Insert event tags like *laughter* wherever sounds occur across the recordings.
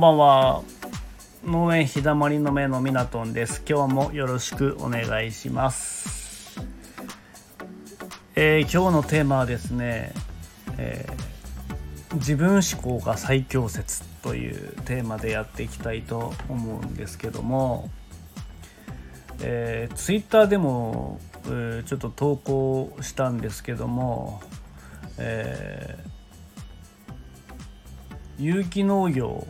んばんは。農園日だまりの目のみなとんです。今日もよろしくお願いします。えー、今日のテーマはですね、えー、自分思考が最強説というテーマでやっていきたいと思うんですけども、えー、ツイッターでも、えー、ちょっと投稿したんですけども、えー、有機農業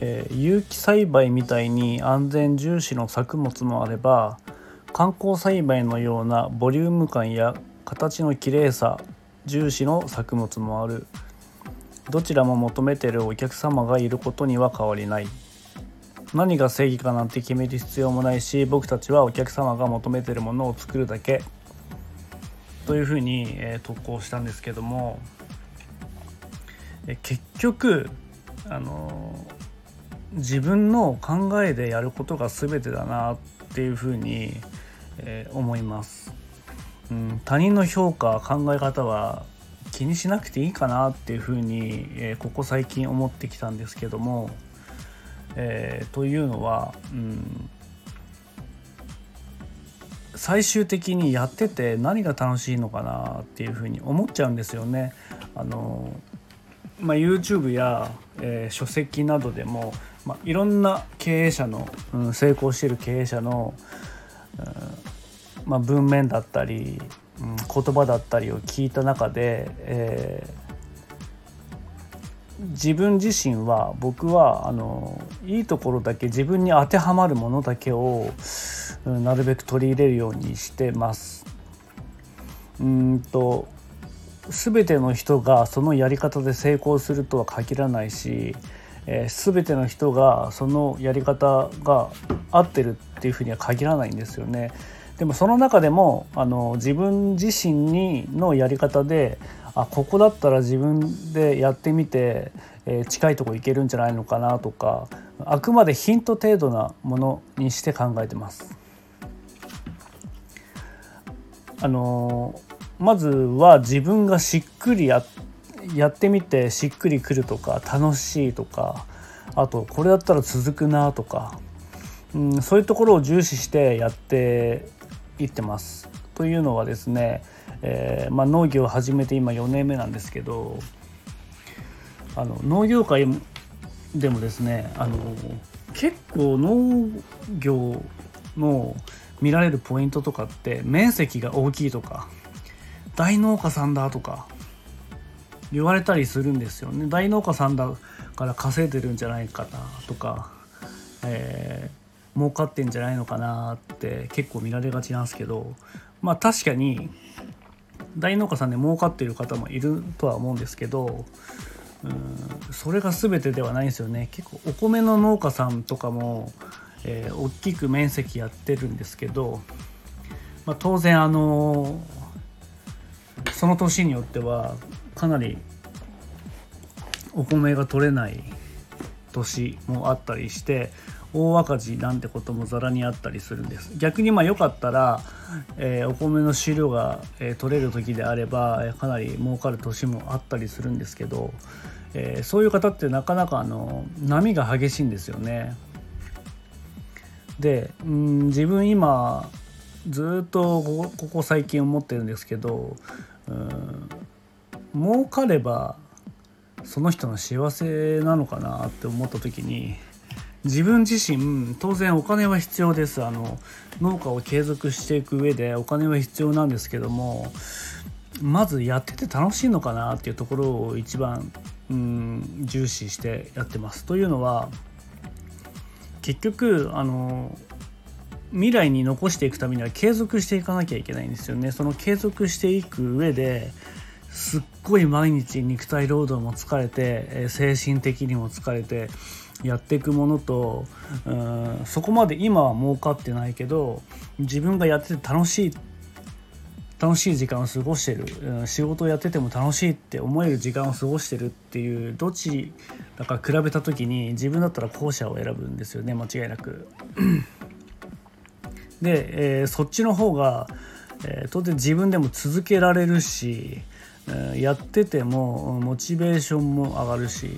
えー、有機栽培みたいに安全重視の作物もあれば観光栽培のようなボリューム感や形の綺麗さ重視の作物もある。どちらも求めてるお客様がいることには変わりない。何が正義かなんて決める必要もないし僕たちはお客様が求めてるものを作るだけ。というふうに、えー、投稿したんですけども、え、結局あのー自分の考えでやることが全てだなっていうふうに、えー、思います、うん、他人の評価考え方は気にしなくていいかなっていうふうに、えー、ここ最近思ってきたんですけども、えー、というのは、うん、最終的にやってて何が楽しいのかなっていうふうに思っちゃうんですよね。あのまあ、YouTube や、えー、書籍などでもまあ、いろんな経営者の、うん、成功している経営者の、うんまあ、文面だったり、うん、言葉だったりを聞いた中で、えー、自分自身は僕はあのいいところだけ自分に当てはまるものだけを、うん、なるべく取り入れるようにしてます。うんと全ての人がそのやり方で成功するとは限らないしえー、全ての人がそのやり方が合ってるっていうふうには限らないんですよね。でもその中でもあの自分自身にのやり方であここだったら自分でやってみて、えー、近いとこ行けるんじゃないのかなとかあくまでヒント程度なものにして考えてます。あのまずは自分がしっくりやっやってみてしっくりくるとか楽しいとかあとこれだったら続くなとか、うん、そういうところを重視してやっていってます。というのはですね、えー、まあ、農業を始めて今4年目なんですけどあの農業界でもですねあの結構農業の見られるポイントとかって面積が大きいとか大農家さんだとか言われたりするんですよね。大農家さんだから稼いでるんじゃないかなとか、えー、儲かってんじゃないのかなって結構見られがちなんですけどまあ確かに大農家さんで儲かってる方もいるとは思うんですけどうんそれが全てではないんですよね。結構お米の農家さんとかも、えー、大きく面積やってるんですけど、まあ、当然あのその年によってはかなりお米が取れない年もあったりして大赤字なんてこともざらにあったりするんです。逆にまあよかったら、えー、お米の収量が、えー、取れる時であれば、えー、かなり儲かる年もあったりするんですけど、えそういう方ってなかなかあの波が激しいんですよね。でうん自分今ずっとここ最近思ってるんですけどうん儲かればその人の幸せなのかなって思った時に自分自身当然お金は必要ですあの農家を継続していく上でお金は必要なんですけどもまずやってて楽しいのかなっていうところを一番うん重視してやってます。というのは結局あの未来に残していくためには継続していかなきゃいけないんですよね。その継続していく上ですっごい毎日肉体労働も疲れて精神的にも疲れてやっていくものとうんそこまで今は儲かってないけど自分がやってて楽しい楽しい時間を過ごしてる仕事をやってても楽しいって思える時間を過ごしてるっていうどっちだか比べた時に自分だったら後者を選ぶんですよね間違いなく。で、えー、そっちの方が、えー、当然自分でも続けられるし、やっててもモチベーションも上がるし、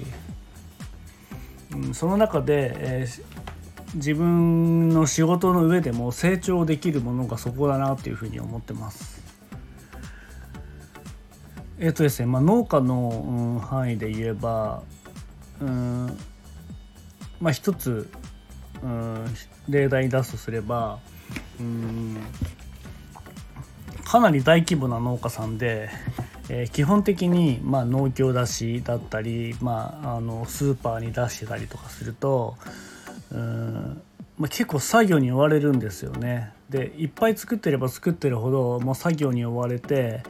うん、その中で、えー、自分の仕事の上でも成長できるものがそこだなっていうふうに思ってます。えっ、とですね、まあ、農家の、うん、範囲で言えば、うんまあ一つ、うん、例題に出すとすれば、うんかなり大規模な農家さんで、えー、基本的に、まあ、農協出しだったり、まあ、あのスーパーに出してたりとかするとうん、まあ、結構作業に追われるんですよね。でいっぱい作ってれば作ってるほどもう作業に追われて、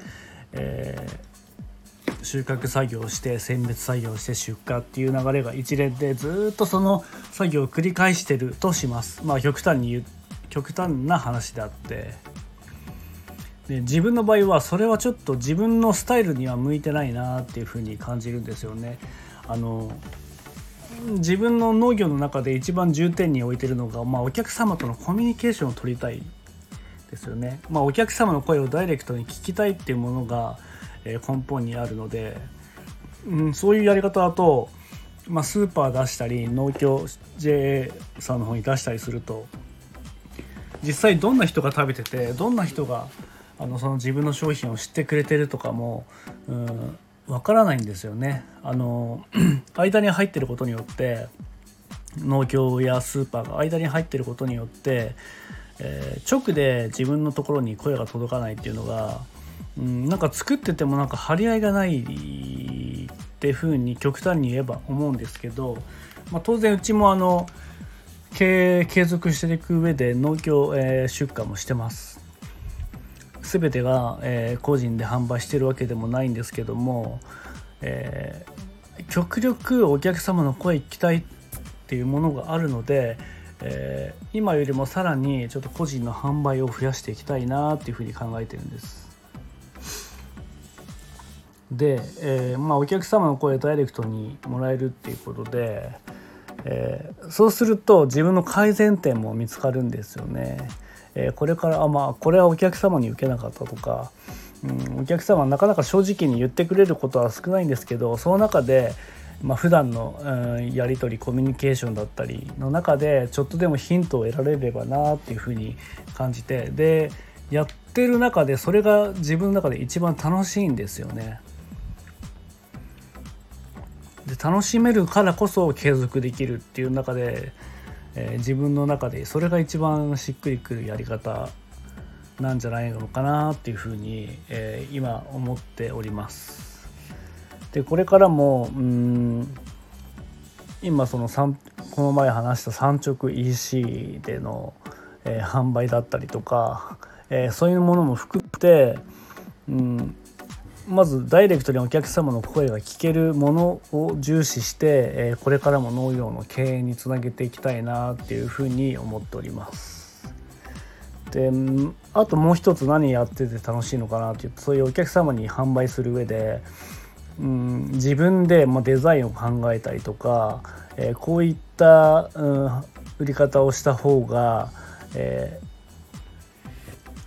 えー、収穫作業して選別作業して出荷っていう流れが一連でずっとその作業を繰り返してるとします。まあ、極端に極端な話であってで自分の場合はそれはちょっと自分のスタイルには向いてないなっていうふうに感じるんですよね。あの自分の農業の中で一番重点に置いてるのが、まあ、お客様とのコミュニケーションを取りたいですよね。まあ、お客様の声をダイレクトに聞きたいっていうものが、え根本にあるので、うん、そういうやり方だと、まあ、スーパー出したり農協 JA さんの方に出したりすると実際どんな人が食べててどんな人があのその自分の商品を知ってくれてるとかもうんわからないんですよね。あの *clears throat* 間に入ってることによって農協やスーパーが間に入ってることによって、えー、直で自分のところに声が届かないっていうのが、うん、なんか作っててもなんか張り合いがないっていうふうに極端に言えば思うんですけど、まあ、当然うちもあの経営継続していく上で農協、えー、出荷もしてます全てが、えー、個人で販売してるわけでもないんですけども、えー、極力お客様の声聞きたいっていうものがあるので、えー、今よりもさらにちょっと個人の販売を増やしていきたいなっていうふうに考えてるんです。で、えー、まあ、お客様の声ダイレクトにもらえるっていうことで、えー、そうすると自分の改善点も見つかるんですよね。え、これからあまあこれはお客様に受けなかったとか、うん、お客様はなかなか正直に言ってくれることは少ないんですけどその中でまあ、普段の、うん、やり取りコミュニケーションだったりの中でちょっとでもヒントを得られればなっていうふうに感じてでやってる中でそれが自分の中で一番楽しいんですよね。で楽しめるからこそ継続できるっていう中で、えー、自分の中でそれが一番しっくりくるやり方なんじゃないのかなっていうふうに、えー、今思っております。でこれからもうん今そのこの前話した産直 EC での、えー、販売だったりとか、えー、そういうものも含めて、うん、まずダイレクトにお客様の声が聞けるものを重視して、えこれからも農業の経営につなげていきたいなっていうふうに思っております。であともう一つ何やってて楽しいのかなっていうとそういうお客様に販売する上で、うん、自分でもデザインを考えたりとか、えー、こういった、うん、売り方をした方が、えー、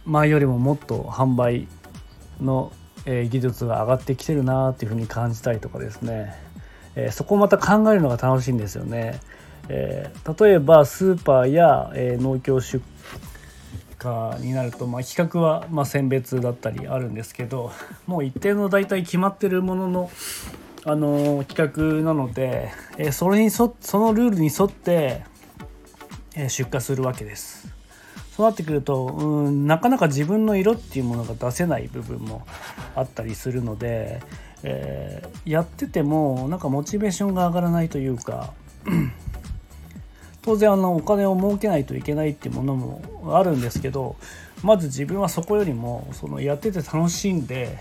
前よりももっと販売のえ技術が上がってきてるなっていうふうに感じたりとかですね、えそこをまた考えるのが楽しいんですよね。え例えばスーパーや、え農協出荷になると、まあ、企画は、ま選別だったりあるんですけどもう一定の大体決まってるものの、あの企画なので、えそれにそそのルールに沿って、え出荷するわけです。そうなってくるとうんなかなか自分の色っていうものが出せない部分もあったりするので、えー、やっててもなんかモチベーションが上がらないというか *clears throat* 当然あのお金を儲けないといけないっていうものもあるんですけどまず自分はそこよりもそのやってて楽しんで、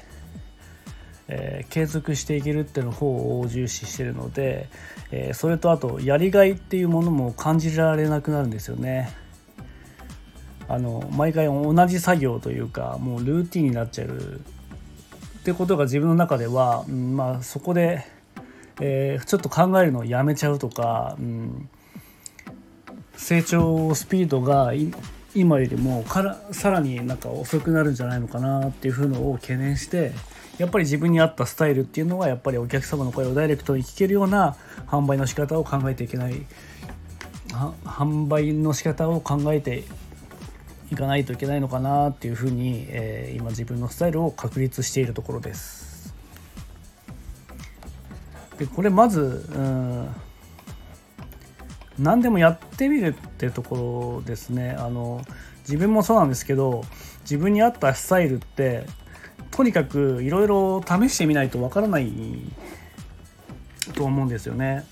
えー、継続していけるっていうの方を重視してるので、えー、それとあとやりがいっていうものも感じられなくなるんですよね。あの毎回同じ作業というかもうルーティンになっちゃう。ってことが自分の中では、うん、まあそこで、えー、ちょっと考えるのをやめちゃうとか、うん、成長スピードが今よりもからさらになんか遅くなるんじゃないのかなっていうふうのを懸念してやっぱり自分に合ったスタイルっていうのはやっぱりお客様の声をダイレクトに聞けるような販売の仕方を考えていけない。販売の仕方を考えていかないといけないのかなっていうふうに、えー、今自分のスタイルを確立しているところです。でこれまずうん何でもやってみるってところですねあの自分もそうなんですけど自分に合ったスタイルってとにかくいろいろ試してみないとわからないと思うんですよね。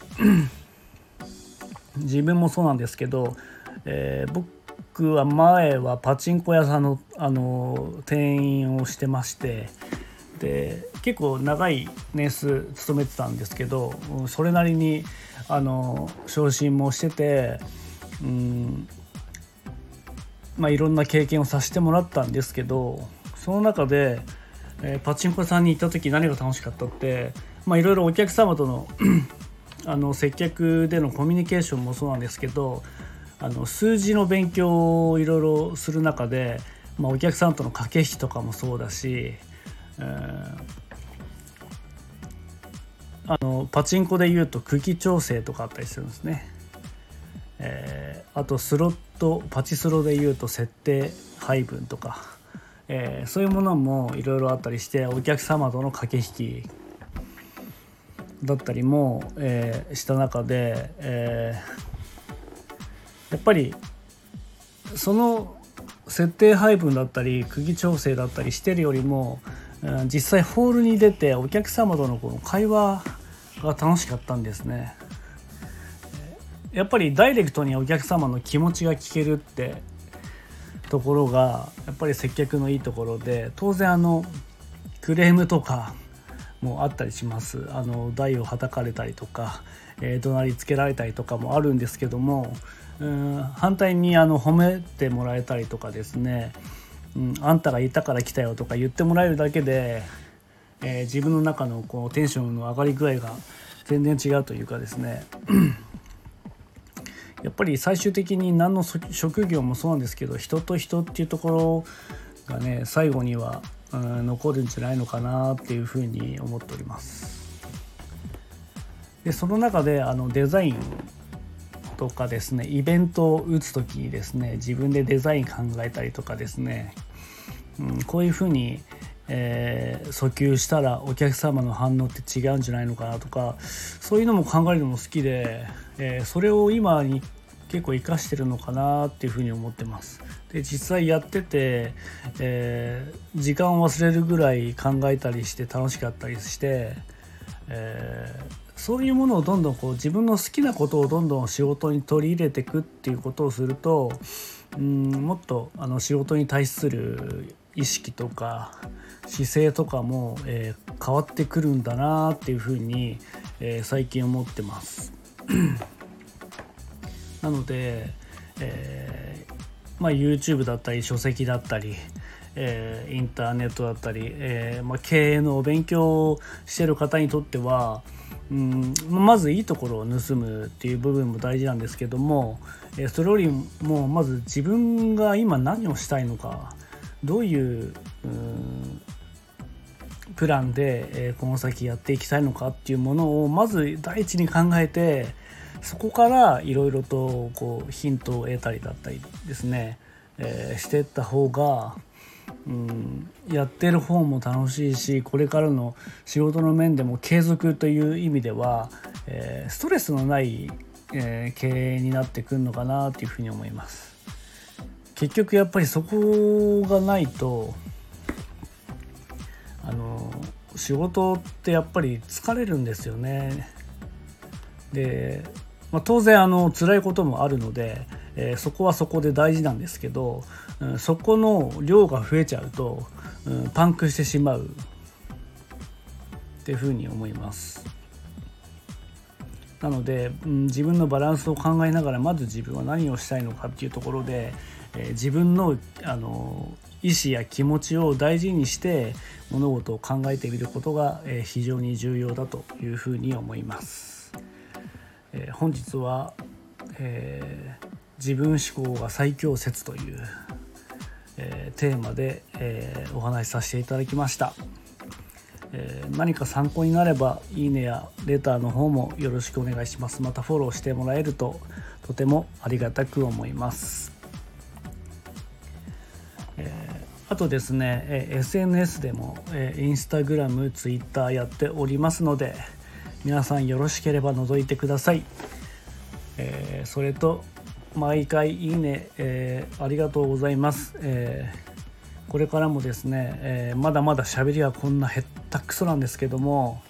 *clears throat* 自分もそうなんですけど、えー、僕僕は前はパチンコ屋さんのあの店員をしてましてで結構長い年数勤めてたんですけどそれなりにあの昇進もしててうんまあいろんな経験をさせてもらったんですけどその中で、えー、パチンコ屋さんに行った時何が楽しかったってまあいろいろお客様との *clears throat* あの接客でのコミュニケーションもそうなんですけどあの数字の勉強をいろいろする中で、まあ、お客さんとの駆け引きとかもそうだし、えーあのパチンコでいうと空気調整とかあったりするんですね、えー、あとスロットパチスロでいうと設定配分とか、えー、そういうものもいろいろあったりしてお客様との駆け引きだったりも、えー、した中で、えやっぱりその設定配分だったり釘調整だったりしてるよりも実際ホールに出てお客様とのこの会話が楽しかったんですね。やっぱりダイレクトにお客様の気持ちが聞けるってところがやっぱり接客のいいところで当然あのクレームとかもあったりします。あの台をはたかれたりとか、えー、怒鳴りつけられたりとかもあるんですけどもうん反対にあの褒めてもらえたりとかですね、うん、あんたがいたから来たよとか言ってもらえるだけでえー、自分の中のこうテンションの上がり具合が全然違うというかですねやっぱり最終的に何の職業もそうなんですけど人と人っていうところがね最後には、残るんじゃないのかなっていうふうに思っております。でその中であのデザインとかですねイベントを打つ時にですね自分でデザイン考えたりとかですね、うん、こういうふうにえー、訴求したらお客様の反応って違うんじゃないのかなとかそういうのも考えるのも好きで、えー、それを今に結構活かしてるのかなっていうふうに思ってます。で実際やってて、えー、時間を忘れるぐらい考えたりして楽しかったりして、えー、そういうものをどんどんこう自分の好きなことをどんどん仕事に取り入れていくっていうことをするとうんもっとあの仕事に対する意識とか姿勢とかも、えー、変わってくるんだなっていうふうに、えー、最近思ってます。なので、えー、まあ、YouTube だったり書籍だったり、えー、インターネットだったり、えー、まあ、経営のお勉強をしてる方にとっては、うん、まずいいところを盗むっていう部分も大事なんですけども、えそれよりもまず自分が今何をしたいのかどういうプランで、えこの先やっていきたいのかっていうものをまず第一に考えてそこからいろいろとこうヒントを得たりだったりですね、えー、してった方が、うん、やってる方も楽しいしこれからの仕事の面でも継続という意味では、えー、ストレスのない、えー、経営になってくるのかなというふうに思います。結局やっぱりそこがないとあの仕事ってやっぱり疲れるんですよね。で、まあ、当然あの辛いこともあるので、えー、そこはそこで大事なんですけど、うん、そこの量が増えちゃうと、うん、パンクしてしまうっていうふうに思います。なので、うん、自分のバランスを考えながらまず自分は何をしたいのかっていうところで、えー、自分のあの意思や気持ちを大事にして物事を考えてみることが、えー、非常に重要だというふうに思います。えー、本日は、え自分思考が最強説という、えー、テーマで、えー、お話しさせていただきました、えー、何か参考になればいいねやレターの方もよろしくお願いします。またフォローしてもらえるととてもありがたく思います、えあとですね、え SNS でも、えインスタグラム、ツイッターやっておりますので皆さんよろしければ覗いてください、えそれと毎回いいね、えー、ありがとうございます、えー、これからもですね、えー、まだまだ喋りはこんなへったくそなんですけども、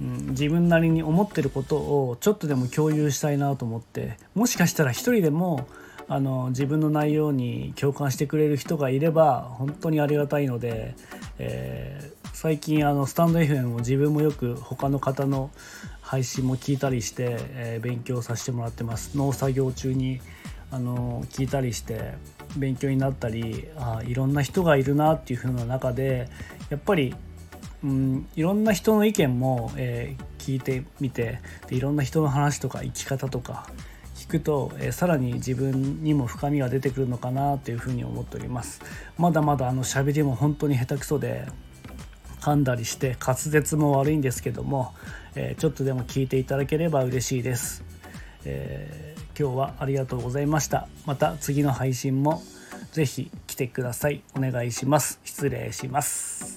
うん、自分なりに思ってることをちょっとでも共有したいなと思ってもしかしたら一人でもあの自分の内容に共感してくれる人がいれば本当にありがたいので、え、最近あのスタンド FM も自分もよく他の方の配信も聞いたりして、えー、勉強させてもらってます。農作業中にあの聞いたりして勉強になったりあいろんな人がいるなっていう風な中でやっぱり、うん、いろんな人の意見も、えー、聞いてみてでいろんな人の話とか生き方とか聞くと、えー、さらに自分にも深みが出てくるのかなというふうに思っております。まだまだあの喋りも本当に下手くそで噛んだりして滑舌も悪いんですけども、えー、ちょっとでも聞いていただければ嬉しいです、えー、今日はありがとうございました。また次の配信も是非来てください。お願いします。失礼します。